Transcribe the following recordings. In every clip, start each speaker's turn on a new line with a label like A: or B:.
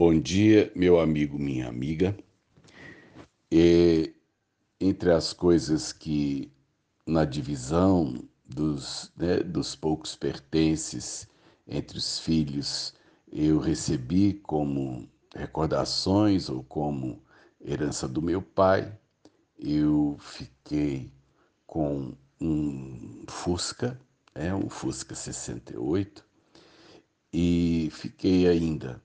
A: Bom dia, meu amigo, minha amiga. E, entre as coisas que na divisão dos, né, dos poucos pertences entre os filhos eu recebi como recordações ou como herança do meu pai, eu fiquei com um Fusca, é um Fusca 68, e fiquei ainda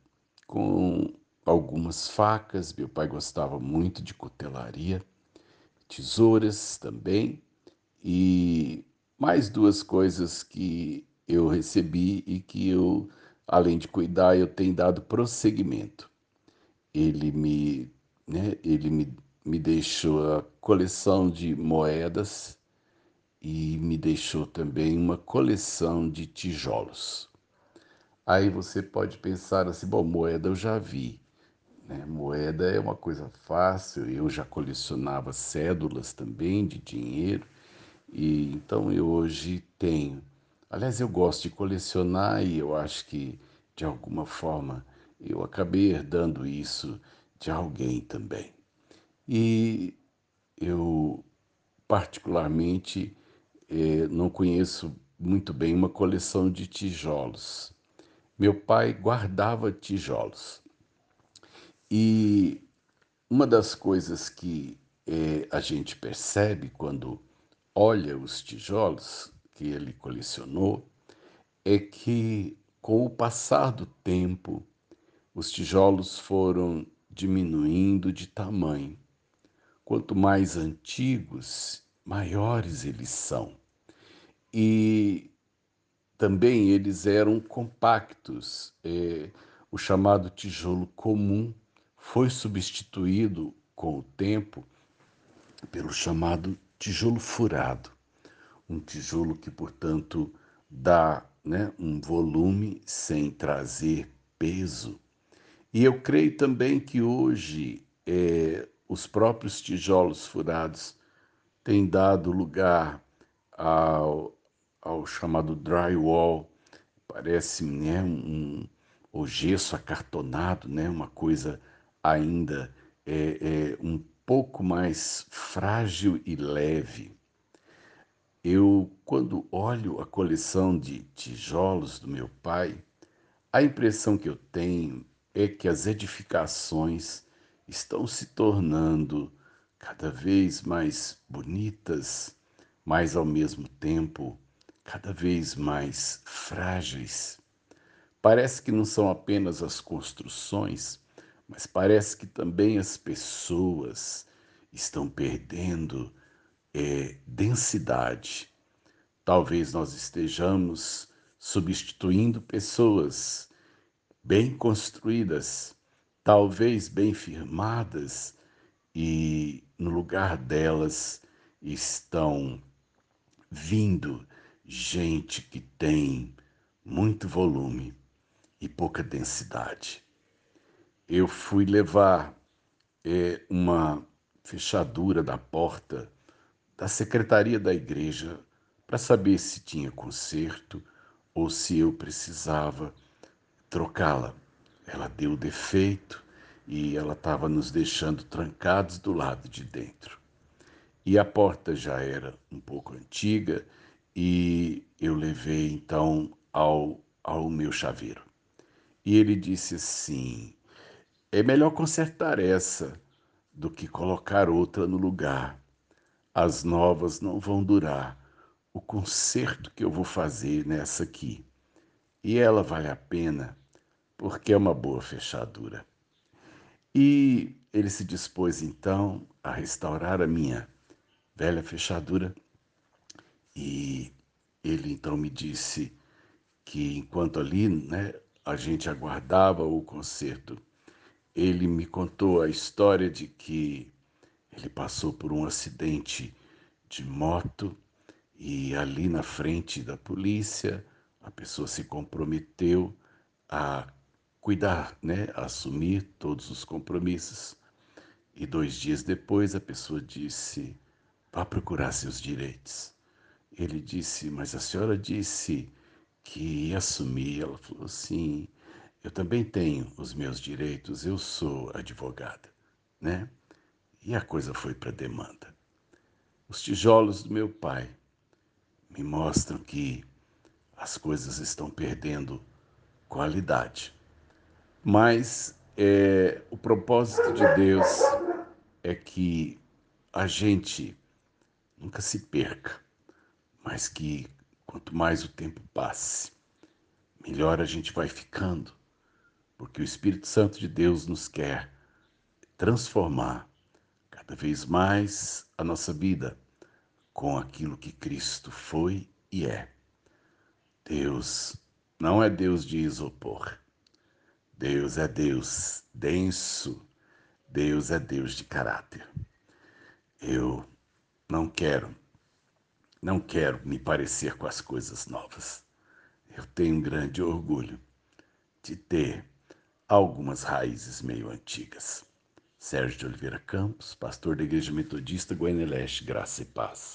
A: com algumas facas. Meu pai gostava muito de cutelaria, tesouras também, e mais duas coisas que eu recebi e que eu, além de cuidar, eu tenho dado prosseguimento. Ele me, né, ele me, me deixou a coleção de moedas e me deixou também uma coleção de tijolos. Aí você pode pensar assim, bom, moeda eu já vi. Né? Moeda é uma coisa fácil, eu já colecionava cédulas também de dinheiro, e então eu hoje tenho. Aliás, eu gosto de colecionar e eu acho que, de alguma forma, eu acabei herdando isso de alguém também. E eu, particularmente, eh, não conheço muito bem uma coleção de tijolos meu pai guardava tijolos. E uma das coisas que é, a gente percebe quando olha os tijolos que ele colecionou é que, com o passar do tempo, os tijolos foram diminuindo de tamanho. Quanto mais antigos, maiores eles são. E também eles eram compactos. É, o chamado tijolo comum foi substituído com o tempo pelo chamado tijolo furado, um tijolo que, portanto, dá né, um volume sem trazer peso. E eu creio também que hoje é, os próprios tijolos furados têm dado lugar ao, ao chamado drywall, parece né, um, o gesso acartonado, né, uma coisa ainda é, é, um pouco mais frágil e leve. Eu, quando olho a coleção de tijolos do meu pai, a impressão que eu tenho é que as edificações estão se tornando cada vez mais bonitas, mas ao mesmo tempo cada vez mais frágeis. Parece que não são apenas as construções, mas parece que também as pessoas estão perdendo é, densidade. Talvez nós estejamos substituindo pessoas bem construídas, talvez bem firmadas, e no lugar delas estão vindo gente que tem muito volume e pouca densidade. Eu fui levar é, uma fechadura da porta da secretaria da igreja para saber se tinha conserto ou se eu precisava trocá-la. Ela deu defeito e ela estava nos deixando trancados do lado de dentro. E a porta já era um pouco antiga e eu levei então ao, ao meu chaveiro. E ele disse assim: é melhor consertar essa do que colocar outra no lugar. As novas não vão durar. O conserto que eu vou fazer nessa aqui. E ela vale a pena porque é uma boa fechadura. E ele se dispôs então a restaurar a minha velha fechadura e ele então me disse que enquanto ali né, a gente aguardava o concerto, ele me contou a história de que ele passou por um acidente de moto e ali na frente da polícia a pessoa se comprometeu a cuidar, né, a assumir todos os compromissos. E dois dias depois a pessoa disse: vá procurar seus direitos. Ele disse, mas a senhora disse que ia assumir. Ela falou assim, eu também tenho os meus direitos, eu sou advogada, né? E a coisa foi para demanda. Os tijolos do meu pai me mostram que as coisas estão perdendo qualidade. Mas é, o propósito de Deus é que a gente nunca se perca, mas que quanto mais o tempo passe, melhor a gente vai ficando, porque o Espírito Santo de Deus nos quer transformar cada vez mais a nossa vida com aquilo que Cristo foi e é. Deus não é Deus de isopor. Deus é Deus denso. Deus é Deus de caráter. Eu não quero, não quero me parecer com as coisas novas. Eu tenho um grande orgulho de ter algumas raízes meio antigas. Sérgio de Oliveira Campos, pastor da Igreja Metodista Goiânia Leste, Graça e Paz.